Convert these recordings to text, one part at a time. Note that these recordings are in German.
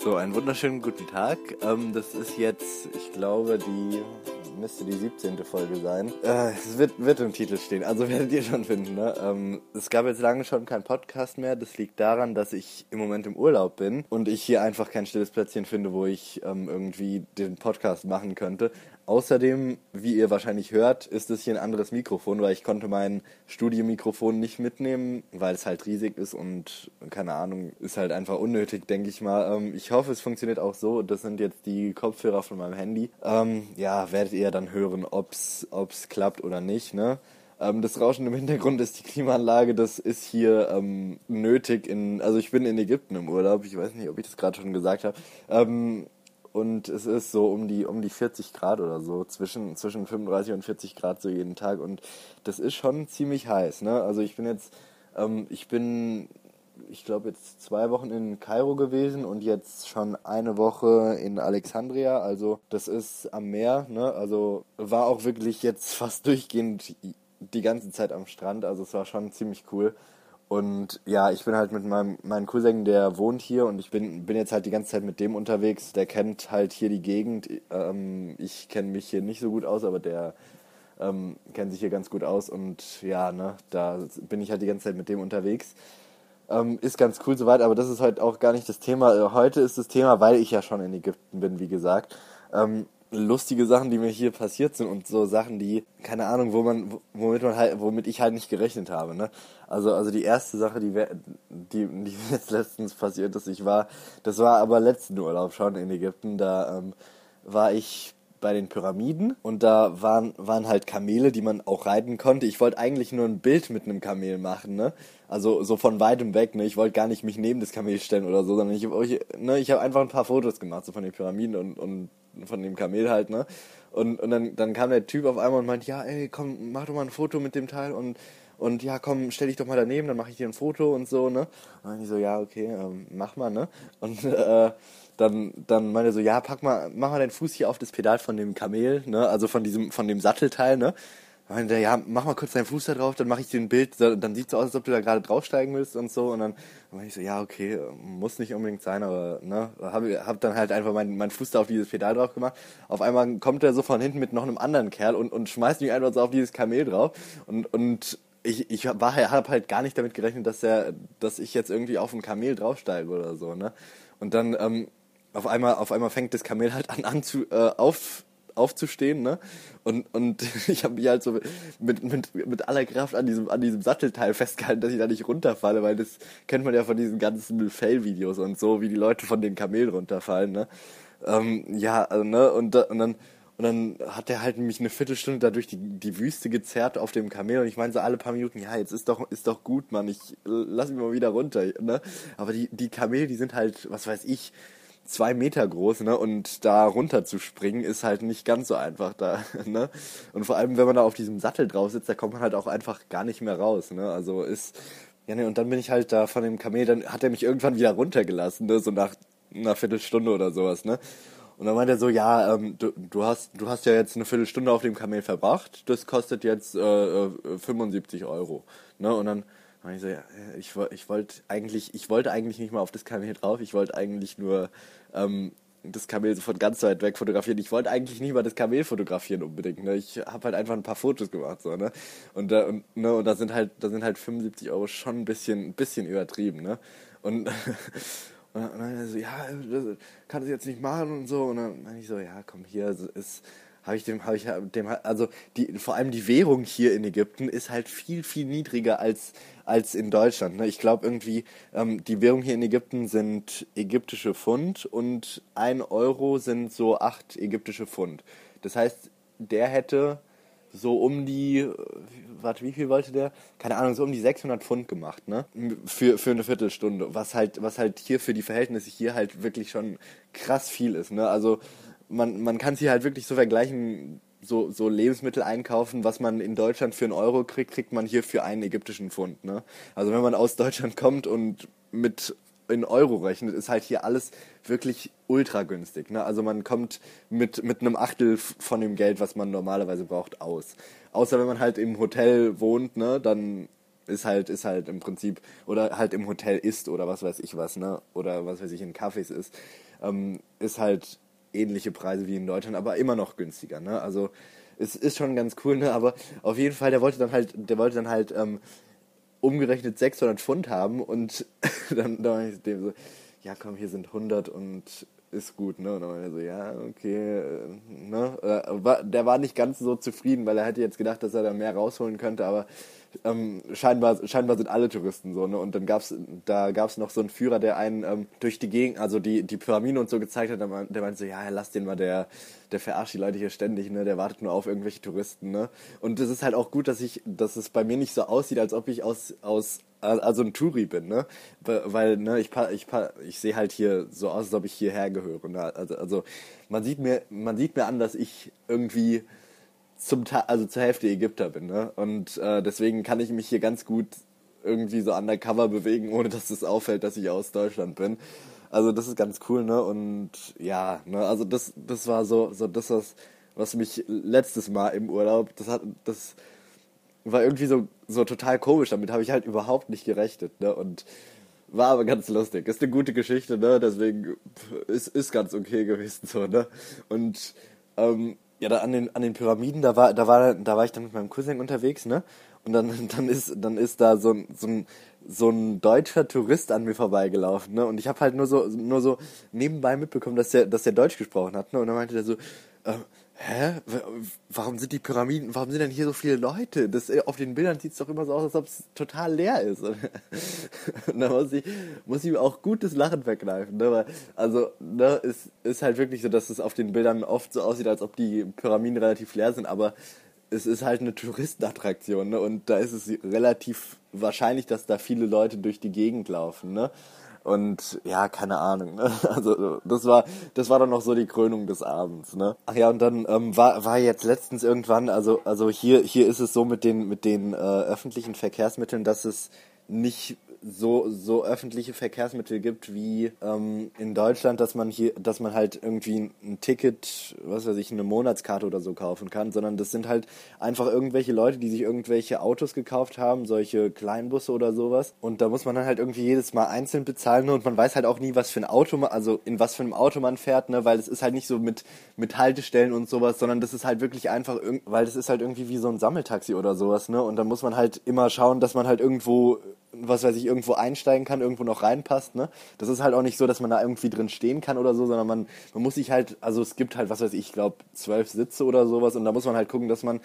So, einen wunderschönen guten Tag. Ähm, das ist jetzt, ich glaube, die müsste die 17. Folge sein. Äh, es wird, wird im Titel stehen, also werdet ihr schon finden. Ne? Ähm, es gab jetzt lange schon keinen Podcast mehr. Das liegt daran, dass ich im Moment im Urlaub bin und ich hier einfach kein stilles Plätzchen finde, wo ich ähm, irgendwie den Podcast machen könnte. Außerdem, wie ihr wahrscheinlich hört, ist es hier ein anderes Mikrofon, weil ich konnte mein Studiomikrofon nicht mitnehmen, weil es halt riesig ist und keine Ahnung, ist halt einfach unnötig, denke ich mal. Ähm, ich hoffe, es funktioniert auch so. Das sind jetzt die Kopfhörer von meinem Handy. Ähm, ja, werdet ihr dann hören, ob's ob's klappt oder nicht. Ne? Ähm, das Rauschen im Hintergrund ist die Klimaanlage. Das ist hier ähm, nötig. In, also ich bin in Ägypten im Urlaub. Ich weiß nicht, ob ich das gerade schon gesagt habe. Ähm, und es ist so um die um die 40 Grad oder so zwischen zwischen 35 und 40 Grad so jeden Tag. Und das ist schon ziemlich heiß ne? Also ich bin jetzt ähm, ich bin ich glaube jetzt zwei Wochen in Kairo gewesen und jetzt schon eine Woche in Alexandria. Also das ist am Meer ne? Also war auch wirklich jetzt fast durchgehend die ganze Zeit am Strand. Also es war schon ziemlich cool und ja, ich bin halt mit meinem, meinem Cousin, der wohnt hier und ich bin, bin jetzt halt die ganze Zeit mit dem unterwegs. Der kennt halt hier die Gegend. Ähm, ich kenne mich hier nicht so gut aus, aber der ähm, kennt sich hier ganz gut aus und ja, ne, da bin ich halt die ganze Zeit mit dem unterwegs. Ähm, ist ganz cool soweit, aber das ist halt auch gar nicht das Thema. Heute ist das Thema, weil ich ja schon in Ägypten bin, wie gesagt. Ähm, lustige Sachen, die mir hier passiert sind und so Sachen, die, keine Ahnung, wo man, womit man halt, womit ich halt nicht gerechnet habe, ne? Also, also die erste Sache, die, die, die jetzt letztens passiert ist, ich war, das war aber letzten Urlaub schon in Ägypten, da ähm, war ich bei den Pyramiden und da waren, waren halt Kamele, die man auch reiten konnte. Ich wollte eigentlich nur ein Bild mit einem Kamel machen, ne? Also so von weitem weg, ne? Ich wollte gar nicht mich neben das Kamel stellen oder so, sondern ich, ich, ne, ich habe einfach ein paar Fotos gemacht, so von den Pyramiden und, und von dem Kamel halt, ne? Und, und dann, dann kam der Typ auf einmal und meint, ja, ey, komm, mach doch mal ein Foto mit dem Teil und und ja, komm, stell dich doch mal daneben, dann mache ich dir ein Foto und so, ne? Und dann ich so, ja, okay, ähm, mach mal, ne? Und äh, dann, dann meinte er so, ja, pack mal, mach mal deinen Fuß hier auf das Pedal von dem Kamel, ne? Also von diesem, von dem Sattelteil, ne? Meinte ja, mach mal kurz deinen Fuß da drauf, dann mache ich dir ein Bild, dann sieht so aus, als ob du da gerade draufsteigen willst und so. Und dann meinte ich so, ja, okay, muss nicht unbedingt sein, aber ne, hab, hab dann halt einfach meinen mein Fuß da auf dieses Pedal drauf gemacht. Auf einmal kommt er so von hinten mit noch einem anderen Kerl und, und schmeißt mich einfach so auf dieses Kamel drauf. Und, und ich, ich war hab halt gar nicht damit gerechnet, dass er, dass ich jetzt irgendwie auf ein Kamel draufsteige oder so, ne? Und dann ähm, auf einmal, auf einmal fängt das Kamel halt an, an zu, äh, auf, aufzustehen, ne? Und, und ich habe mich halt so mit, mit, mit aller Kraft an diesem, an diesem Sattelteil festgehalten, dass ich da nicht runterfalle, weil das kennt man ja von diesen ganzen Fail-Videos und so, wie die Leute von den Kamelen runterfallen, ne? Ähm, ja, also, ne? Und, und dann und dann hat er halt mich eine Viertelstunde da durch die, die Wüste gezerrt auf dem Kamel und ich meine so alle paar Minuten, ja, jetzt ist doch, ist doch gut, Mann, ich lass mich mal wieder runter, ne? Aber die, die Kamele, die sind halt, was weiß ich, zwei Meter groß, ne? Und da runter zu springen ist halt nicht ganz so einfach da, ne? Und vor allem, wenn man da auf diesem Sattel drauf sitzt, da kommt man halt auch einfach gar nicht mehr raus, ne? Also ist, ja, ne, und dann bin ich halt da von dem Kamel, dann hat er mich irgendwann wieder runtergelassen, ne? So nach einer Viertelstunde oder sowas, ne? Und dann meint er so, ja, ähm, du, du hast du hast ja jetzt eine Viertelstunde auf dem Kamel verbracht, das kostet jetzt äh, 75 äh, Euro, ne? Und dann und ich so, ja, ich, ich wollte eigentlich, ich wollte eigentlich nicht mal auf das Kamel drauf, ich wollte eigentlich nur ähm, das Kamel so von ganz weit weg fotografieren. Ich wollte eigentlich nicht mal das Kamel fotografieren unbedingt. Ne? Ich habe halt einfach ein paar Fotos gemacht. So, ne? Und, äh, und, ne? und da sind halt, da sind halt 75 Euro schon ein bisschen, ein bisschen übertrieben. Ne? Und, und dann so, ja, das kann ich jetzt nicht machen und so. Und dann meine ich so, ja, komm hier, ist habe ich dem, habe ich dem, also die, vor allem die Währung hier in Ägypten ist halt viel, viel niedriger als, als in Deutschland. Ne? Ich glaube irgendwie, ähm, die Währung hier in Ägypten sind ägyptische Pfund und ein Euro sind so acht ägyptische Pfund. Das heißt, der hätte so um die, warte, wie viel wollte der? Keine Ahnung, so um die 600 Pfund gemacht, ne? Für, für eine Viertelstunde. Was halt, was halt hier für die Verhältnisse hier halt wirklich schon krass viel ist, ne? Also, man, man kann sie halt wirklich so vergleichen, so, so Lebensmittel einkaufen, was man in Deutschland für einen Euro kriegt, kriegt man hier für einen ägyptischen Pfund. Ne? Also wenn man aus Deutschland kommt und mit in Euro rechnet, ist halt hier alles wirklich ultra günstig. Ne? Also man kommt mit, mit einem Achtel von dem Geld, was man normalerweise braucht, aus. Außer wenn man halt im Hotel wohnt, ne, dann ist halt, ist halt im Prinzip, oder halt im Hotel ist oder was weiß ich was, ne? Oder was weiß ich, in Cafés ist, ähm, ist halt ähnliche Preise wie in Deutschland, aber immer noch günstiger, ne? Also es ist schon ganz cool, ne? Aber auf jeden Fall, der wollte dann halt, der wollte dann halt ähm, umgerechnet 600 Pfund haben und dann, dann ich dem so, ja komm, hier sind 100 und ist gut, ne? Und dann er so, ja, okay, äh, ne? Äh, der war nicht ganz so zufrieden, weil er hätte jetzt gedacht, dass er da mehr rausholen könnte, aber ähm, scheinbar, scheinbar sind alle Touristen so, ne? Und dann gab's, da gab's noch so einen Führer, der einen ähm, durch die Gegend, also die, die Pyramiden und so gezeigt hat, der, der meinte so, ja, lass den mal, der, der verarscht die Leute hier ständig, ne? Der wartet nur auf irgendwelche Touristen, ne? Und es ist halt auch gut, dass ich, dass es bei mir nicht so aussieht, als ob ich aus, aus also ein Touri bin, ne? Weil, ne, ich, ich, ich sehe halt hier so aus, als ob ich hierher gehöre. Ne? Also, also man sieht mir, man sieht mir an, dass ich irgendwie zum also zur Hälfte Ägypter bin, ne? Und äh, deswegen kann ich mich hier ganz gut irgendwie so undercover bewegen, ohne dass es auffällt, dass ich aus Deutschland bin. Also das ist ganz cool, ne? Und ja, ne, also das, das war so, so das, was, was mich letztes Mal im Urlaub, das hat, das war irgendwie so, so total komisch. Damit habe ich halt überhaupt nicht gerechnet, ne? Und war aber ganz lustig. Ist eine gute Geschichte, ne? Deswegen ist, ist ganz okay gewesen, so, ne? Und ähm, ja, da an den, an den Pyramiden, da war, da war, da war ich dann mit meinem Cousin unterwegs, ne? Und dann, dann ist, dann ist da so ein, so ein, so ein deutscher Tourist an mir vorbeigelaufen, ne? Und ich habe halt nur so, nur so nebenbei mitbekommen, dass der, dass der Deutsch gesprochen hat, ne? Und dann meinte der so, äh, hä? Warum sind die Pyramiden, warum sind denn hier so viele Leute? Das, äh, auf den Bildern sieht es doch immer so aus, als ob es total leer ist. Und da muss ich, muss ich auch gutes Lachen verkneifen. Ne? Weil, also, ne, es ist halt wirklich so, dass es auf den Bildern oft so aussieht, als ob die Pyramiden relativ leer sind, aber es ist halt eine Touristenattraktion, ne? Und da ist es relativ wahrscheinlich, dass da viele Leute durch die Gegend laufen, ne? Und ja, keine Ahnung. Ne? Also das war, das war dann noch so die Krönung des Abends. Ne? Ach ja, und dann ähm, war, war jetzt letztens irgendwann, also, also hier, hier ist es so mit den, mit den äh, öffentlichen Verkehrsmitteln, dass es nicht so, so öffentliche Verkehrsmittel gibt wie ähm, in Deutschland, dass man hier, dass man halt irgendwie ein Ticket, was weiß ich, eine Monatskarte oder so kaufen kann, sondern das sind halt einfach irgendwelche Leute, die sich irgendwelche Autos gekauft haben, solche Kleinbusse oder sowas. Und da muss man dann halt irgendwie jedes Mal einzeln bezahlen ne? und man weiß halt auch nie, was für ein Auto man, also in was für einem Auto man fährt, ne, weil es ist halt nicht so mit, mit Haltestellen und sowas, sondern das ist halt wirklich einfach, weil das ist halt irgendwie wie so ein Sammeltaxi oder sowas, ne, und dann muss man halt immer schauen, dass man halt irgendwo was weiß ich, irgendwo einsteigen kann, irgendwo noch reinpasst, ne? Das ist halt auch nicht so, dass man da irgendwie drin stehen kann oder so, sondern man, man muss sich halt, also es gibt halt, was weiß ich, ich glaube, zwölf Sitze oder sowas und da muss man halt gucken, dass man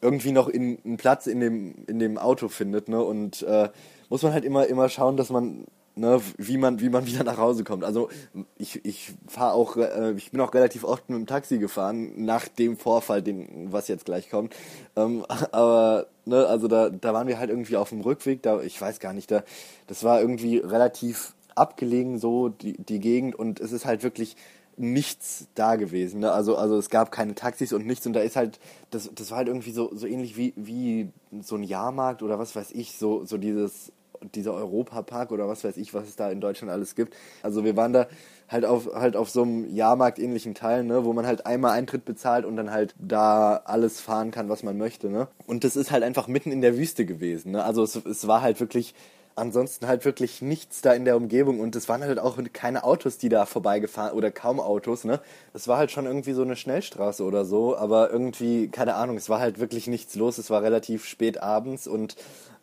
irgendwie noch in, einen Platz in dem, in dem Auto findet, ne? Und äh, muss man halt immer, immer schauen, dass man ne, wie man, wie man wieder nach Hause kommt. Also ich, ich fahre auch, äh, ich bin auch relativ oft mit dem Taxi gefahren, nach dem Vorfall, den, was jetzt gleich kommt. Ähm, aber, ne, also da, da waren wir halt irgendwie auf dem Rückweg, da, ich weiß gar nicht, da, das war irgendwie relativ abgelegen, so die, die Gegend und es ist halt wirklich nichts da gewesen. Ne? Also, also es gab keine Taxis und nichts und da ist halt, das, das war halt irgendwie so, so ähnlich wie, wie so ein Jahrmarkt oder was weiß ich, so, so dieses dieser Europapark oder was weiß ich, was es da in Deutschland alles gibt. Also wir waren da halt auf halt auf so einem Jahrmarkt-ähnlichen Teil, ne, wo man halt einmal Eintritt bezahlt und dann halt da alles fahren kann, was man möchte, ne. Und das ist halt einfach mitten in der Wüste gewesen, ne. Also es, es war halt wirklich ansonsten halt wirklich nichts da in der Umgebung und es waren halt auch keine Autos, die da vorbeigefahren oder kaum Autos, ne? Es war halt schon irgendwie so eine Schnellstraße oder so, aber irgendwie keine Ahnung, es war halt wirklich nichts los, es war relativ spät abends und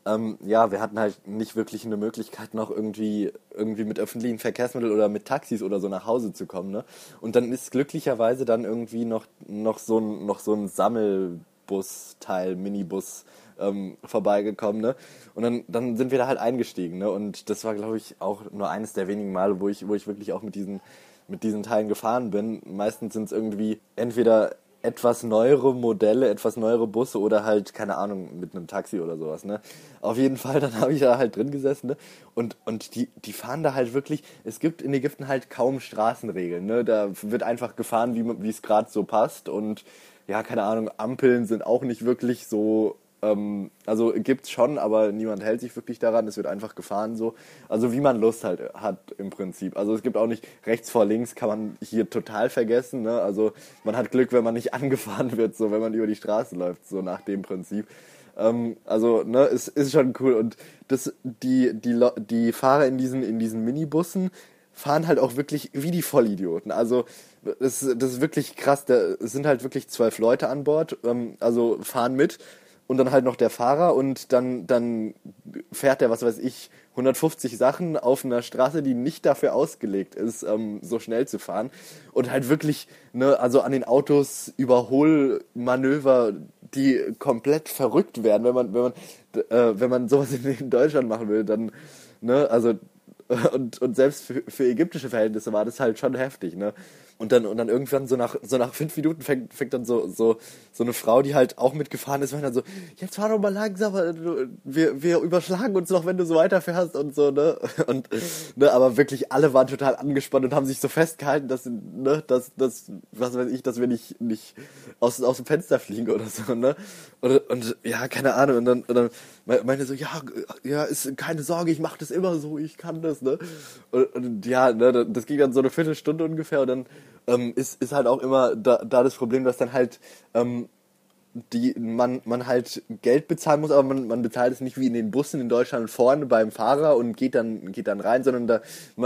ähm, ja, wir hatten halt nicht wirklich eine Möglichkeit, noch irgendwie, irgendwie mit öffentlichen Verkehrsmitteln oder mit Taxis oder so nach Hause zu kommen. Ne? Und dann ist glücklicherweise dann irgendwie noch, noch, so, ein, noch so ein Sammelbus-Teil, Minibus ähm, vorbeigekommen. Ne? Und dann, dann sind wir da halt eingestiegen. Ne? Und das war, glaube ich, auch nur eines der wenigen Male, wo ich, wo ich wirklich auch mit diesen mit diesen Teilen gefahren bin. Meistens sind es irgendwie entweder etwas neuere Modelle, etwas neuere Busse oder halt, keine Ahnung, mit einem Taxi oder sowas, ne? Auf jeden Fall, dann habe ich da halt drin gesessen, ne? Und, und die, die fahren da halt wirklich, es gibt in Ägypten halt kaum Straßenregeln, ne? Da wird einfach gefahren, wie es gerade so passt und ja, keine Ahnung, Ampeln sind auch nicht wirklich so ähm, also gibt's schon, aber niemand hält sich wirklich daran. Es wird einfach gefahren so. Also wie man Lust halt hat im Prinzip. Also es gibt auch nicht rechts vor links kann man hier total vergessen. Ne? Also man hat Glück, wenn man nicht angefahren wird, so wenn man über die Straße läuft, so nach dem Prinzip. Ähm, also, ne, es ist schon cool. Und das, die, die, die Fahrer in diesen, in diesen Minibussen fahren halt auch wirklich wie die Vollidioten. Also, das, das ist wirklich krass. Da sind halt wirklich zwölf Leute an Bord, ähm, also fahren mit und dann halt noch der Fahrer und dann, dann fährt der, was weiß ich, 150 Sachen auf einer Straße, die nicht dafür ausgelegt ist, ähm, so schnell zu fahren. Und halt wirklich, ne, also an den Autos Überholmanöver, die komplett verrückt werden, wenn man, wenn man, äh, wenn man sowas in, in Deutschland machen will, dann, ne, also und, und selbst für, für ägyptische Verhältnisse war das halt schon heftig, ne? Und dann, und dann irgendwann so nach, so nach fünf Minuten fängt, fängt dann so, so, so eine Frau, die halt auch mitgefahren ist, meint dann so, jetzt fahr doch mal langsamer, wir, wir überschlagen uns noch, wenn du so weiterfährst und so, ne? Und, ne, aber wirklich alle waren total angespannt und haben sich so festgehalten, dass, ne, dass, dass, was weiß ich, dass wir nicht, nicht aus, aus dem Fenster fliegen oder so, ne? Und, und ja, keine Ahnung, und dann, und dann meinte so, ja, ja, ist keine Sorge, ich mach das immer so, ich kann das, ne? Und, und ja, ne, das ging dann so eine Viertelstunde ungefähr und dann ähm, ist, ist halt auch immer da, da das Problem, dass dann halt ähm, die man, man halt Geld bezahlen muss, aber man, man bezahlt es nicht wie in den Bussen in Deutschland vorne beim Fahrer und geht dann, geht dann rein, sondern da,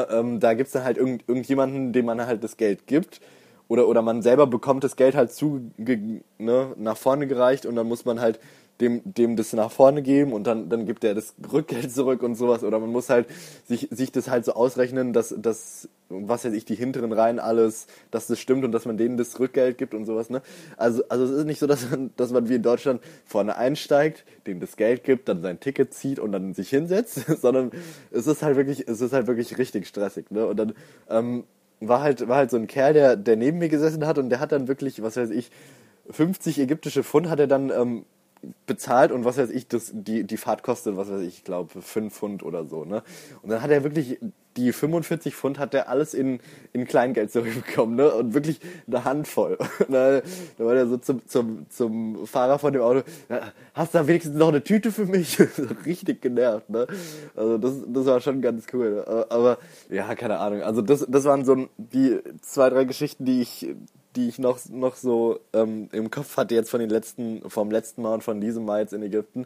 ähm, da gibt's dann halt irgend, irgendjemanden, dem man halt das Geld gibt. Oder, oder man selber bekommt das Geld halt zu, ne, nach vorne gereicht und dann muss man halt dem, dem das nach vorne geben und dann, dann gibt er das Rückgeld zurück und sowas. Oder man muss halt sich, sich das halt so ausrechnen, dass, dass, was weiß ich, die hinteren Reihen alles, dass das stimmt und dass man denen das Rückgeld gibt und sowas, ne? Also, also es ist nicht so, dass man, dass man wie in Deutschland vorne einsteigt, dem das Geld gibt, dann sein Ticket zieht und dann sich hinsetzt, sondern es ist halt wirklich, es ist halt wirklich richtig stressig, ne? Und dann, ähm, war halt, war halt so ein Kerl, der, der neben mir gesessen hat und der hat dann wirklich, was weiß ich, 50 ägyptische Pfund hat er dann ähm, bezahlt und was weiß ich, das, die, die Fahrt kostet, was weiß ich, ich glaube, 5 Pfund oder so, ne? Und dann hat er wirklich, die 45 Pfund hat er alles in, in Kleingeld zurückbekommen, ne? Und wirklich eine Handvoll. da, da war er so zum, zum, zum Fahrer von dem Auto, hast du da wenigstens noch eine Tüte für mich? Richtig genervt, ne? Also das, das war schon ganz cool. Aber ja, keine Ahnung. Also das, das waren so die zwei, drei Geschichten, die ich die ich noch, noch so ähm, im Kopf hatte jetzt von den letzten, vom letzten Mal und von diesem Mal jetzt in Ägypten.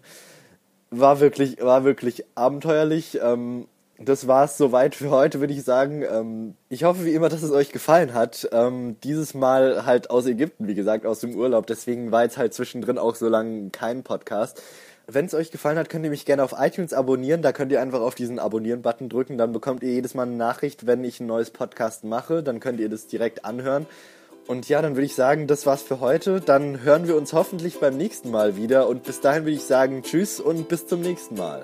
War wirklich, war wirklich abenteuerlich. Ähm, das war es soweit für heute, würde ich sagen. Ähm, ich hoffe wie immer, dass es euch gefallen hat. Ähm, dieses Mal halt aus Ägypten, wie gesagt, aus dem Urlaub. Deswegen war jetzt halt zwischendrin auch so lange kein Podcast. Wenn es euch gefallen hat, könnt ihr mich gerne auf iTunes abonnieren. Da könnt ihr einfach auf diesen Abonnieren-Button drücken. Dann bekommt ihr jedes Mal eine Nachricht, wenn ich ein neues Podcast mache. Dann könnt ihr das direkt anhören. Und ja, dann würde ich sagen, das war's für heute. Dann hören wir uns hoffentlich beim nächsten Mal wieder. Und bis dahin würde ich sagen, tschüss und bis zum nächsten Mal.